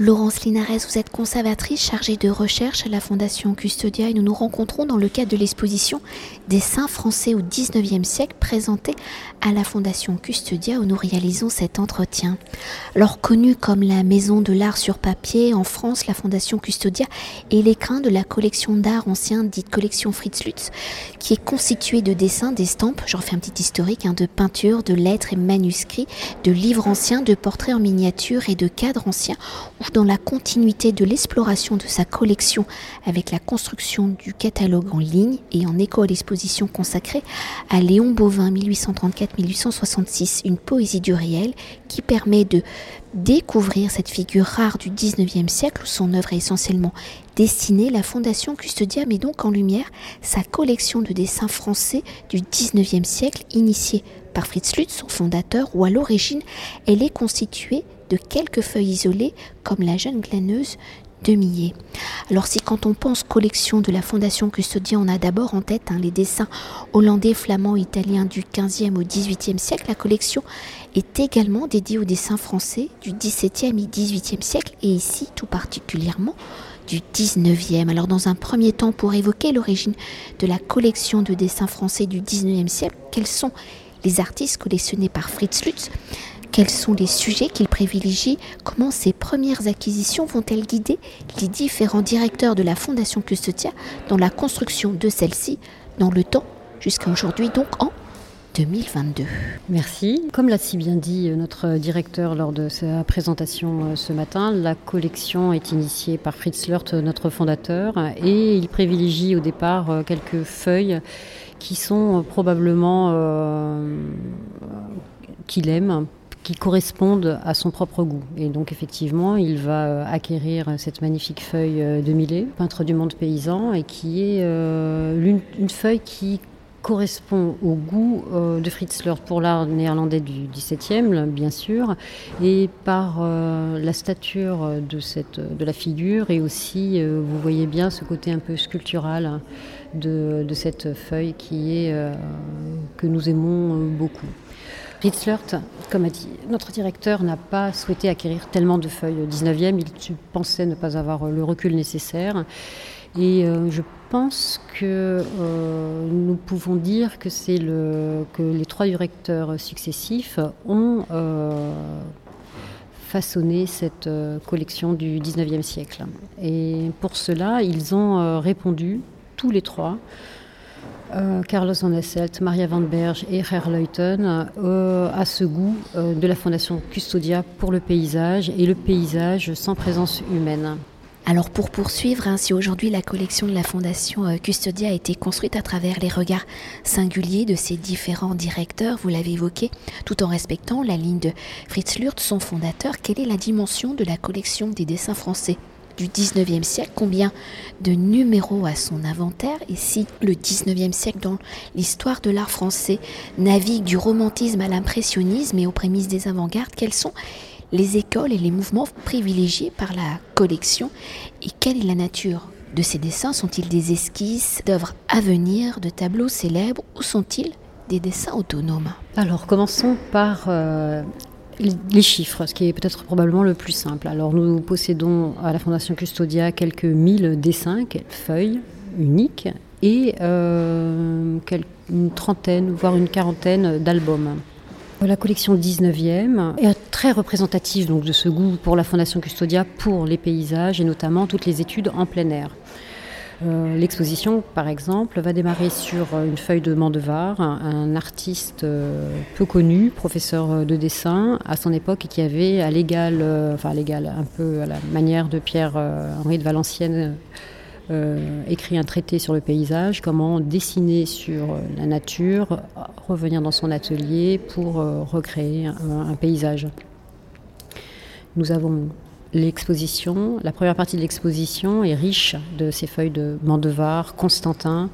Laurence Linares, vous êtes conservatrice chargée de recherche à la Fondation Custodia et nous nous rencontrons dans le cadre de l'exposition des saints français au 19e siècle présentée à la Fondation Custodia où nous réalisons cet entretien. Alors connue comme la maison de l'art sur papier, en France, la Fondation Custodia est l'écrin de la collection d'art ancien dite collection Fritz Lutz qui est constituée de dessins, d'estampes, j'en fais un petit historique, hein, de peintures, de lettres et manuscrits, de livres anciens, de portraits en miniature et de cadres anciens, dans la continuité de l'exploration de sa collection avec la construction du catalogue en ligne et en écho à l'exposition consacrée à Léon Bovin 1834-1866, une poésie du réel qui permet de découvrir cette figure rare du 19e siècle où son œuvre est essentiellement destinée, la Fondation Custodia met donc en lumière. Sa collection de dessins français du 19e siècle initiée par Fritz Lutz, son fondateur, où à l'origine elle est constituée de quelques feuilles isolées comme la jeune glaneuse de Millet. Alors si quand on pense collection de la Fondation Custodia, on a d'abord en tête hein, les dessins hollandais, flamands, italiens du 15e au 18e siècle, la collection est également dédiée aux dessins français du 17e et 18e siècle et ici tout particulièrement du 19e. Alors dans un premier temps, pour évoquer l'origine de la collection de dessins français du 19e siècle, quels sont les artistes collectionnés par Fritz Lutz, quels sont les sujets qu'il privilégie, comment ces premières acquisitions vont-elles guider les différents directeurs de la Fondation Custodia dans la construction de celle-ci dans le temps jusqu'à aujourd'hui, donc en 2022. Merci. Comme l'a si bien dit notre directeur lors de sa présentation euh, ce matin, la collection est initiée par Fritz Lurt, notre fondateur, et il privilégie au départ euh, quelques feuilles qui sont euh, probablement euh, qu'il aime qui correspondent à son propre goût. Et donc effectivement, il va euh, acquérir cette magnifique feuille de Millet, peintre du monde paysan, et qui est une, feuille qui correspond au goût de Fritz Lurt pour l'art néerlandais du XVIIe, bien sûr, et par la stature de, cette, de la figure, et aussi, vous voyez bien ce côté un peu sculptural de, cette feuille qui est, euh, que nous aimons euh, beaucoup. Ritzlert, comme a dit notre directeur, n'a pas souhaité acquérir tellement de feuilles au 19e. Il pensait ne pas avoir le recul nécessaire. Et euh, je pense que nous pouvons dire que, c'est le, que les trois directeurs successifs ont façonné cette collection du 19e siècle. Et pour cela, ils ont répondu tous les trois. Euh, Carlos Van Esselt, Maria Van Berge et Herr Leuten euh, à ce goût euh, de la Fondation Custodia pour le paysage et le paysage sans présence humaine. Alors pour poursuivre, hein, si aujourd'hui la collection de la Fondation Custodia a été construite à travers les regards singuliers de ses différents directeurs, vous l'avez évoqué, tout en respectant la ligne de Fritz Lurt, son fondateur, quelle est la dimension de la collection des dessins français? Du 19e siècle, combien de numéros à son inventaire, et si le 19e siècle dans l'histoire de l'art français navigue du romantisme à l'impressionnisme et aux prémices des avant-gardes, quelles sont les écoles et les mouvements privilégiés par la collection et quelle est la nature de ces dessins? Sont-ils des esquisses d'œuvres à venir, de tableaux célèbres ou sont-ils des dessins autonomes? Alors commençons par euh, les chiffres, ce qui est peut-être probablement le plus simple. Alors nous possédons à la Fondation Custodia quelques mille dessins, quelques feuilles uniques et euh, une trentaine, voire une quarantaine d'albums. La collection 19e est très représentative donc, de ce goût pour la Fondation Custodia pour les paysages et notamment toutes les études en plein air. Euh, l'exposition, par exemple, va démarrer sur euh, une feuille de Mandevar, un, artiste euh, peu connu, professeur de dessin à son époque qui avait à l'égal, enfin à l'égal, un peu à la manière de Pierre-Henri de Valenciennes, écrit un traité sur le paysage, comment dessiner sur la nature, revenir dans son atelier pour recréer un paysage. Nous avons l'exposition, la première partie de l'exposition est riche de ces feuilles de Mandevar, Constantin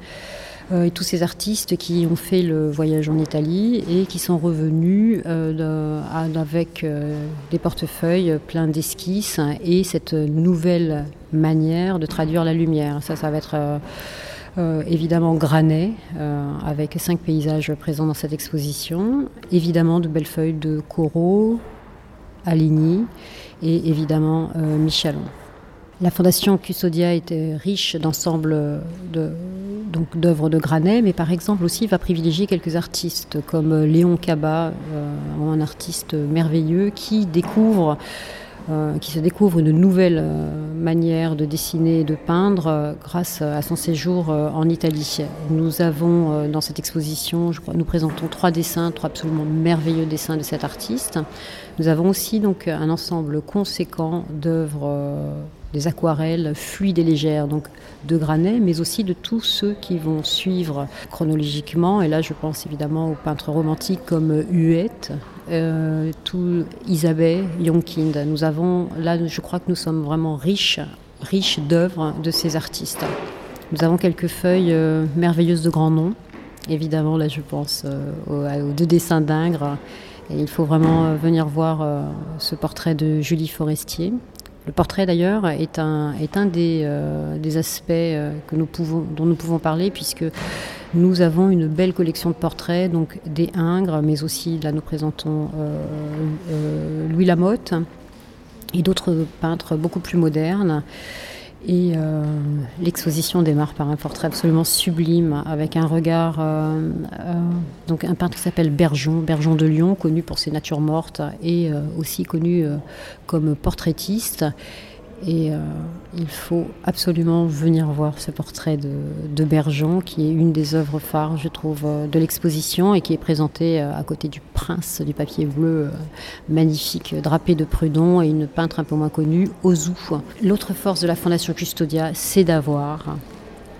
euh, et tous ces artistes qui ont fait le voyage en Italie et qui sont revenus euh, avec euh, des portefeuilles pleins d'esquisses et cette nouvelle manière de traduire la lumière. Ça, ça va être évidemment Granet, avec cinq paysages présents dans cette exposition. Évidemment de belles feuilles de coraux, Aligny et évidemment Michalon. La Fondation Custodia était riche d'ensembles d'œuvres de Granet, mais par exemple aussi va privilégier quelques artistes comme Léon Caba, un artiste merveilleux qui découvre euh, qui se découvre une nouvelle euh, manière de dessiner et de peindre euh, grâce à son séjour en Italie. Nous avons dans cette exposition, je crois, nous présentons trois dessins, trois absolument merveilleux dessins de cet artiste. Nous avons aussi donc un ensemble conséquent d'œuvres des aquarelles fluides et légères, donc de Granet, mais aussi de tous ceux qui vont suivre chronologiquement. Et là, je pense évidemment aux peintres romantiques comme Huette, euh, Isabelle, Yonkind. Nous avons, là, je crois que nous sommes vraiment riches, riches d'œuvres de ces artistes. Nous avons quelques feuilles euh, merveilleuses de grands noms. Évidemment, là, je pense euh, aux, deux dessins d'Ingres. Et il faut vraiment venir voir ce portrait de Julie Forestier. Le portrait d'ailleurs est un, est un des, des aspects que nous pouvons, dont nous pouvons parler puisque nous avons une belle collection de portraits, donc des Ingres, mais aussi là nous présentons euh, euh, Louis Lamotte et d'autres peintres beaucoup plus modernes. Et euh, l'exposition démarre par un portrait absolument sublime, avec un regard. donc, un peintre qui s'appelle Bergeon, Bergeon de Lyon, connu pour ses natures mortes et aussi connu comme portraitiste. Et euh, il faut absolument venir voir ce portrait de, Bergeon, qui est une des œuvres phares, je trouve, euh, de l'exposition et qui est présenté euh, à côté du prince du papier bleu magnifique, drapé de Prudon et une peintre un peu moins connue, Ozu. L'autre force de la Fondation Custodia, c'est d'avoir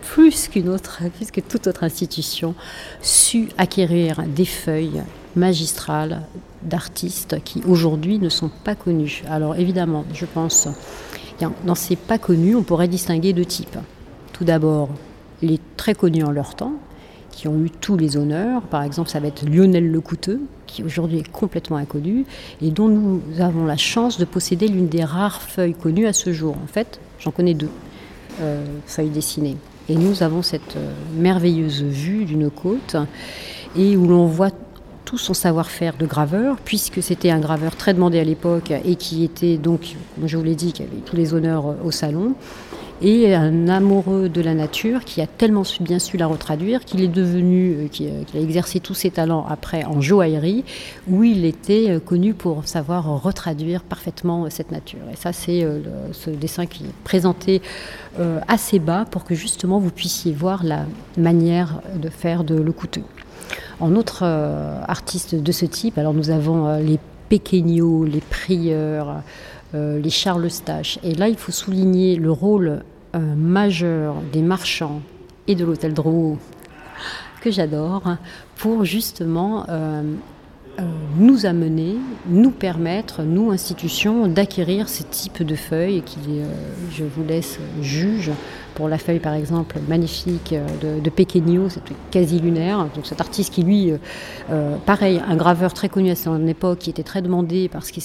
plus qu'une autre, plus que toute autre institution, su acquérir des feuilles magistrales d'artistes qui aujourd'hui ne sont pas connus. Alors évidemment, je pense dans ces pas connus, on pourrait distinguer deux types. Tout d'abord, les très connus en leur temps, qui ont eu tous les honneurs. Par exemple, ça va être Lionel Lecouteux, qui aujourd'hui est complètement inconnu, et dont nous avons la chance de posséder l'une des rares feuilles connues à ce jour. En fait, j'en connais deux euh, feuilles dessinées. Et nous avons cette euh, merveilleuse vue d'une côte, et où l'on voit tout son savoir-faire de graveur, puisque c'était un graveur très demandé à l'époque et qui était donc, comme je vous l'ai dit, qui avait tous les honneurs euh, au salon, et un amoureux de la nature qui a tellement bien su la retraduire qu'il est devenu, euh, qu'il a exercé tous ses talents après en joaillerie, où il était euh, connu pour savoir retraduire parfaitement cette nature. Et ça, c'est ce dessin qui est présenté assez bas pour que justement vous puissiez voir la manière de faire de le couteau. En autres euh, artistes de ce type, alors nous avons euh, les Péquegnot, les Prieurs, euh, les Charles Eustache. Et là, il faut souligner le rôle majeur des marchands et de l'hôtel Drouot, que j'adore, pour justement nous amener, nous permettre, nous, institutions, d'acquérir ce type de feuilles qui, je vous laisse juge pour la feuille, par exemple, magnifique euh, de, de c'était quasi lunaire. Donc cet artiste qui, lui, euh, euh, pareil, un graveur très connu à son époque, qui était très demandé parce qu'il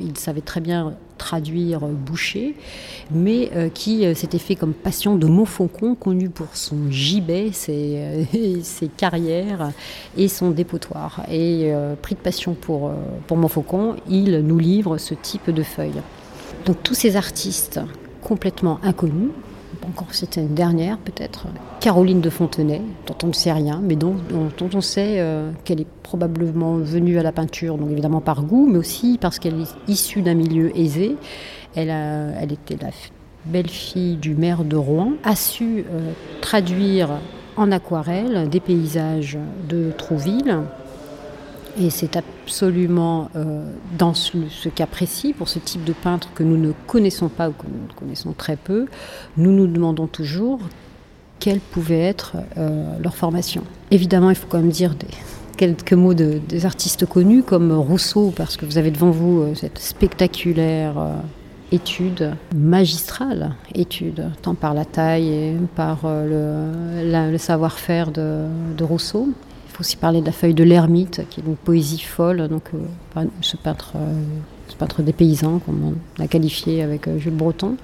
il savait très bien traduire Boucher, mais qui s'était fait comme passion de Montfaucon, connu pour son gibet, ses, ses carrières et son dépotoir. Et pris de passion pour, pour Montfaucon, il nous livre ce type de feuilles. Donc tous ces artistes complètement inconnus, encore une dernière peut-être, Caroline de Fontenay, dont on ne sait rien, mais dont, on sait euh, qu'elle est probablement venue à la peinture, donc évidemment par goût, mais aussi parce qu'elle est issue d'un milieu aisé. Elle était la belle-fille du maire de Rouen, a su euh, traduire en aquarelle des paysages de Trouville, et c'est absolument euh, dans ce, cas précis, pour ce type de peintre que nous ne connaissons pas ou que nous connaissons très peu, nous nous demandons toujours quelle pouvait être euh, leur formation. Évidemment, il faut quand même dire quelques mots de, des artistes connus comme Rousseau, parce que vous avez devant vous euh, cette spectaculaire étude magistrale, étude, tant par la taille et par le, savoir-faire de, de Rousseau aussi parler de la feuille de l'ermite, qui est une poésie folle. Donc, euh, ce, peintre, euh, peintre des paysans, comme on l'a qualifié avec euh, Jules Breton.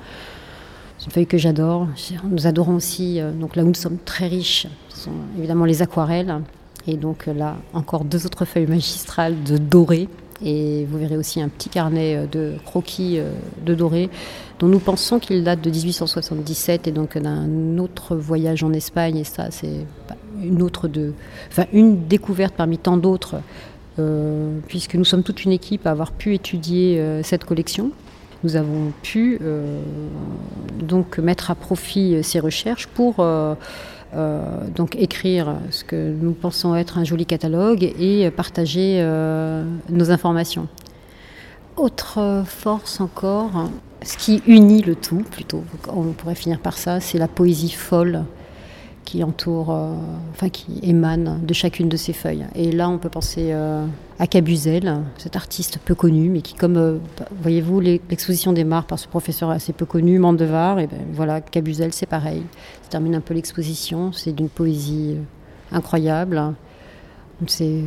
C'est une feuille que j'adore. Nous adorons aussi, donc là où nous sommes très riches, ce sont évidemment les aquarelles. Et donc là, encore deux autres feuilles magistrales de doré, Et vous verrez aussi un petit carnet de croquis de doré dont nous pensons qu'il date de 1877 et donc d'un autre voyage en Espagne. Et ça, c'est une autre enfin une découverte parmi tant d'autres, euh, puisque nous sommes toute une équipe à avoir pu étudier euh, cette collection. Nous avons pu euh, donc mettre à profit ces recherches pour donc écrire ce que nous pensons être un joli catalogue et partager nos informations. Autre force encore, ce qui unit le tout, plutôt, on pourrait finir par ça, c'est la poésie folle qui entoure, euh, enfin qui émane de chacune de ces feuilles. Et là, on peut penser euh, à Cabuzel, cet artiste peu connu, mais qui, comme euh, voyez-vous, l'exposition démarre par ce professeur assez peu connu, Mandevar, et ben voilà, Cabuzel, c'est pareil. Ça termine un peu l'exposition, c'est d'une poésie incroyable. C'est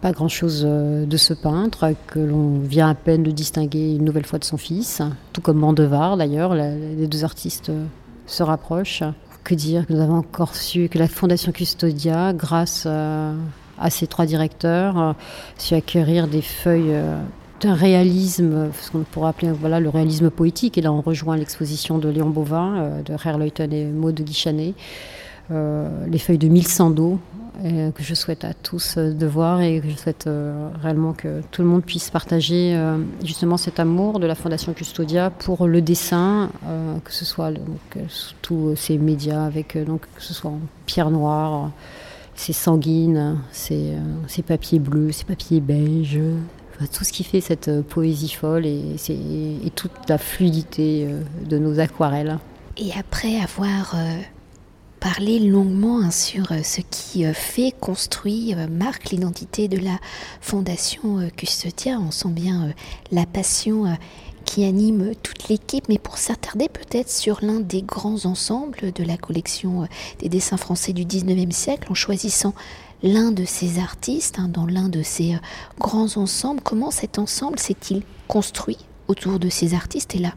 pas grand-chose de ce peintre, que l'on vient à peine de distinguer une nouvelle fois de son fils, tout comme Mandevar d'ailleurs, les deux artistes se rapprochent que dire que nous avons encore su que la Fondation Custodia, grâce euh, à, ses trois directeurs, a su acquérir des feuilles euh, d'un réalisme, ce qu'on pourrait appeler voilà, le réalisme poétique. Et là, on rejoint l'exposition de Léon Bovin, euh, de Herleuten et Maud de Guichanet. les feuilles de Mille Que je souhaite à tous euh, de voir et que je souhaite euh, réellement que tout le monde puisse partager euh, justement cet amour de la Fondation Custodia pour le dessin, que ce soit tous ces médias, avec donc que ce soit en pierre noire, ces sanguines, ces, ces papiers bleus, ces papiers beiges, tout ce qui fait cette poésie folle et, et toute la fluidité de nos aquarelles. Et après avoir parler longuement hein, sur euh, ce qui euh, fait, construit, euh, marque l'identité de la Fondation Custodia. On sent bien la passion qui anime toute l'équipe, mais pour s'attarder peut-être sur l'un des grands ensembles de la collection des dessins français du 19e siècle, en choisissant l'un de ces artistes hein, dans l'un de ces grands ensembles, comment cet ensemble s'est-il construit autour de ces artistes Et là,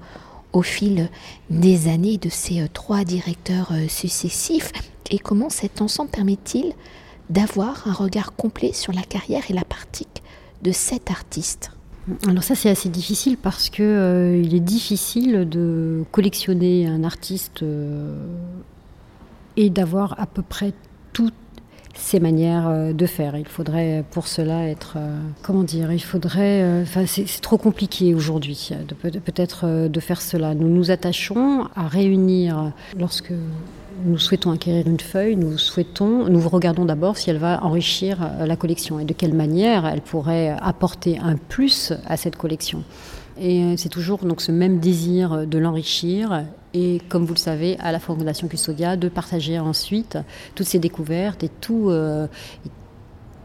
au fil des années de ces euh, trois directeurs euh, successifs. Et comment cet ensemble permet-il d'avoir un regard complet sur la carrière et la pratique de cet artiste? Alors ça c'est assez difficile parce que euh, il est difficile de collectionner un artiste et d'avoir à peu près tout ces manières euh, de faire. Il faudrait pour cela être, euh, comment dire, il faudrait, euh, enfin c'est trop compliqué aujourd'hui peut-être de faire cela. Nous nous attachons à réunir lorsque nous souhaitons acquérir une feuille, nous souhaitons, nous regardons d'abord si elle va enrichir la collection et de quelle manière elle pourrait apporter un plus à cette collection. Et euh, c'est toujours donc ce même désir de l'enrichir et, comme vous le savez, à la Fondation Custodia, de partager ensuite toutes ces découvertes et tout, euh,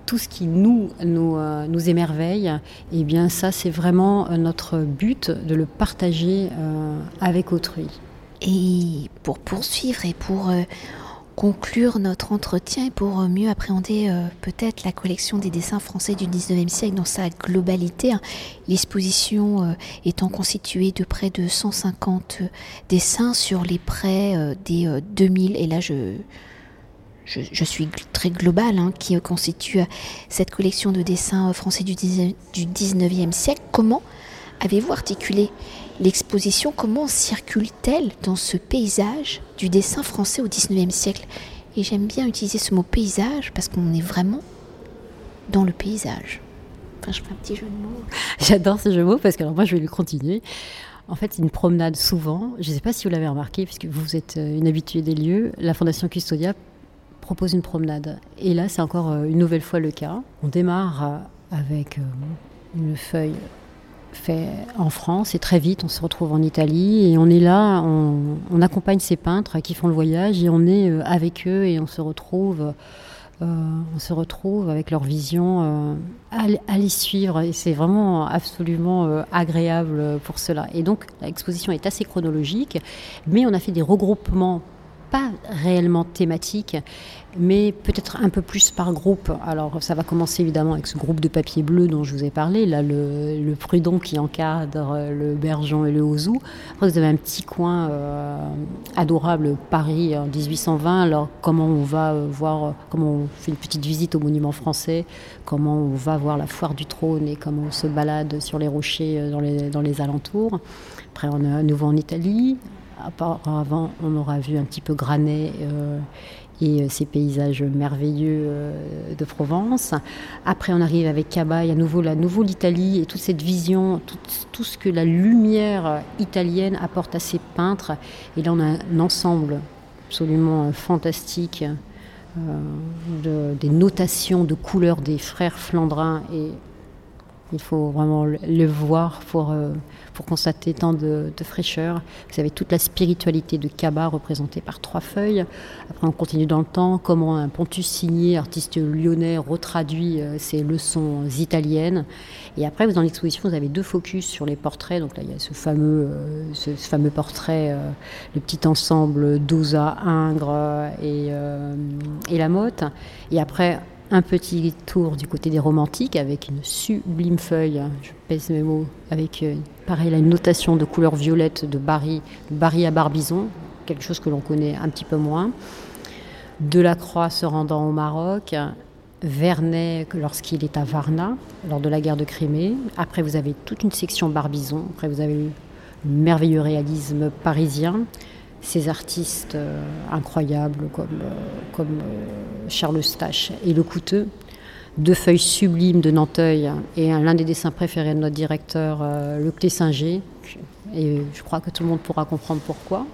tout ce qui nous, nous, euh, nous émerveille. Et bien ça, c'est vraiment notre but de le partager avec autrui. Et pour poursuivre et pour conclure notre entretien et pour mieux appréhender euh, peut-être la collection des dessins français du 19e siècle dans sa globalité. Hein. L'exposition euh, étant constituée de près de 150 euh, dessins sur les près des 2000, et là je, je, suis très global, hein, qui constitue cette collection de dessins français du, du 19e siècle. Comment avez-vous articulé L'exposition, comment circule-t-elle dans ce paysage du dessin français au XIXe siècle? Et j'aime bien utiliser ce mot paysage parce qu'on est vraiment dans le paysage. Enfin, je fais un petit jeu de mots. J'adore ce jeu de mots parce que alors moi je vais le continuer. En fait, une promenade souvent. Je ne sais pas si vous l'avez remarqué, puisque vous êtes euh, une habituée des lieux. La Fondation Custodia propose une promenade. Et là, c'est encore euh, une nouvelle fois le cas. On démarre euh, avec une feuille fait en France et très vite on se retrouve en Italie et on est là, on, accompagne ces peintres qui font le voyage et on est euh, avec eux et on se retrouve. Euh, on se retrouve avec leur vision euh, à, les suivre et c'est vraiment absolument agréable pour cela. Et donc l'exposition est assez chronologique, mais on a fait des regroupements pas réellement thématique, mais peut-être un peu plus par groupe. Alors ça va commencer évidemment avec ce groupe de papier bleu dont je vous ai parlé, là le, le qui encadre le Bergeon et le Hauzou. Après vous avez un petit coin euh, adorable, Paris en 1820. Alors comment on va euh, voir, comment on fait une petite visite au monument français, comment on va voir la foire du trône et comment on se balade sur les rochers euh, dans les, alentours? Après on est à nouveau en Italie. Auparavant, on aura vu un petit peu Granet et euh, ces paysages merveilleux euh, de Provence. Après, on arrive avec Cabaye, à nouveau, la nouveau l'Italie et toute cette vision, tout, ce que la lumière italienne apporte à ces peintres. Et là, on a un ensemble absolument fantastique euh, des notations de couleurs des frères flandrins et il faut vraiment le voir pour, euh, pour constater tant de, fraîcheur. Vous avez toute la spiritualité de Kaba représentée par trois feuilles. Après, on continue dans le temps, comment un Pontus signé, artiste lyonnais, retraduit euh, ses leçons italiennes. Et après, dans l'exposition, vous avez deux focus sur les portraits. Donc là, il y a ce fameux, euh, ce, fameux portrait, le petit ensemble d'Oza, Ingres et, et La Motte. Et après, un petit tour du côté des romantiques avec une sublime feuille, je pèse mes mots, avec euh, pareil là, une notation de couleur violette de Barry, Barry à Barbizon, quelque chose que l'on connaît un petit peu moins. Delacroix se rendant au Maroc, Vernet lorsqu'il est à Varna, lors de la guerre de Crimée. Après, vous avez toute une section Barbizon. Après, vous avez le merveilleux réalisme parisien ces artistes euh, incroyables comme, euh, comme euh, Charles Stache et Le Couteux, deux feuilles sublimes de Nanteuil et l'un des dessins préférés de notre directeur, Le Clé-Singer. Et je crois que tout le monde pourra comprendre pourquoi.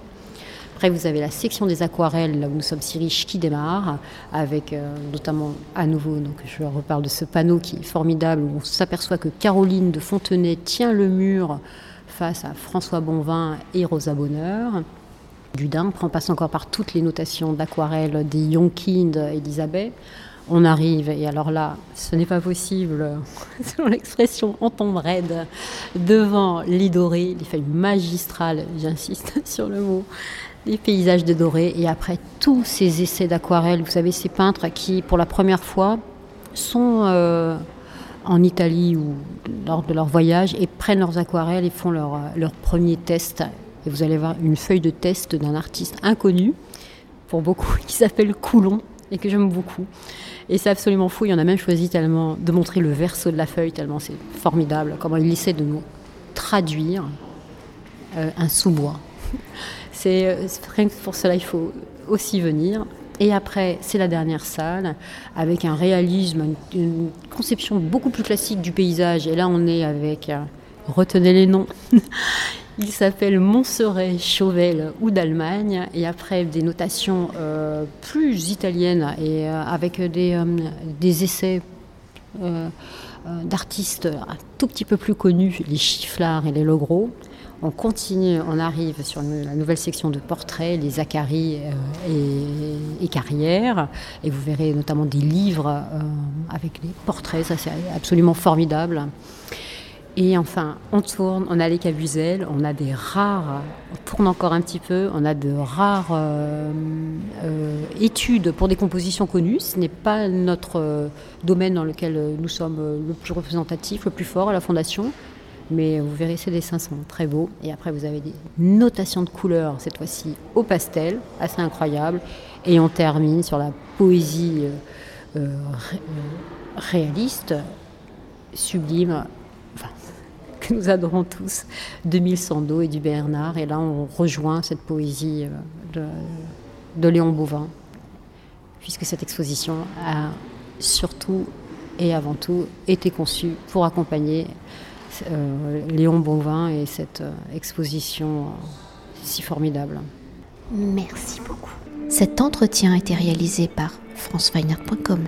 Après, vous avez la section des aquarelles, là où nous sommes si riches, qui démarre, avec notamment à nouveau, donc je reparle de ce panneau qui est formidable, où on s'aperçoit que Caroline de Fontenay tient le mur face à François Bonvin et Rosa Bonheur. Gudin, on passe encore par toutes les notations d'aquarelle des Yonkind Elisabeth. On arrive, et alors là, ce n'est pas possible, selon l'expression, on tombe raide devant les dorés, les feuilles magistrales, j'insiste sur le mot, les paysages de doré, et après tous ces essais d'aquarelle, vous savez, ces peintres qui, pour la première fois, sont euh, en Italie ou lors de leur voyage et prennent leurs aquarelles et font leur, leur premier test et vous allez voir une feuille de test d'un artiste inconnu, pour beaucoup, qui s'appelle Coulon, et que j'aime beaucoup. Et c'est absolument fou, il y en a même choisi tellement de montrer le verso de la feuille, tellement c'est formidable, comment il essaie de nous traduire euh, un sous-bois. C'est euh, rien que pour cela, il faut aussi venir. Et après, c'est la dernière salle, avec un réalisme, une, conception beaucoup plus classique du paysage. Et là, on est avec, euh, retenez les noms, Il s'appelle Montserrat, Chauvel ou d'Allemagne, et après des notations euh, plus italiennes et euh, avec des, euh, des essais d'artistes un tout petit peu plus connus, les Chifflards et les Logros. On continue, on arrive sur la nouvelle section de portraits, les Zachary et, et, Carrière, et vous verrez notamment des livres avec les portraits, ça c'est absolument formidable. Et enfin, on tourne, on a les cabuzel, on a des rares, on tourne encore un petit peu, on a de rares euh, euh, études pour des compositions connues. Ce n'est pas notre euh, domaine dans lequel nous sommes le plus représentatif, le plus fort à la Fondation. Mais vous verrez, ces dessins sont très beaux. Et après, vous avez des notations de couleurs, cette fois-ci au pastel, assez incroyable. Et on termine sur la poésie réaliste, sublime, que nous adorons tous, de Mille Sando et du Bernard. Et là, on rejoint cette poésie euh, de, Léon Bouvin, puisque cette exposition a surtout et avant tout été conçue pour accompagner euh, Léon Bouvin et cette euh, exposition si formidable. Merci beaucoup. Cet entretien a été réalisé par franceweiner.com.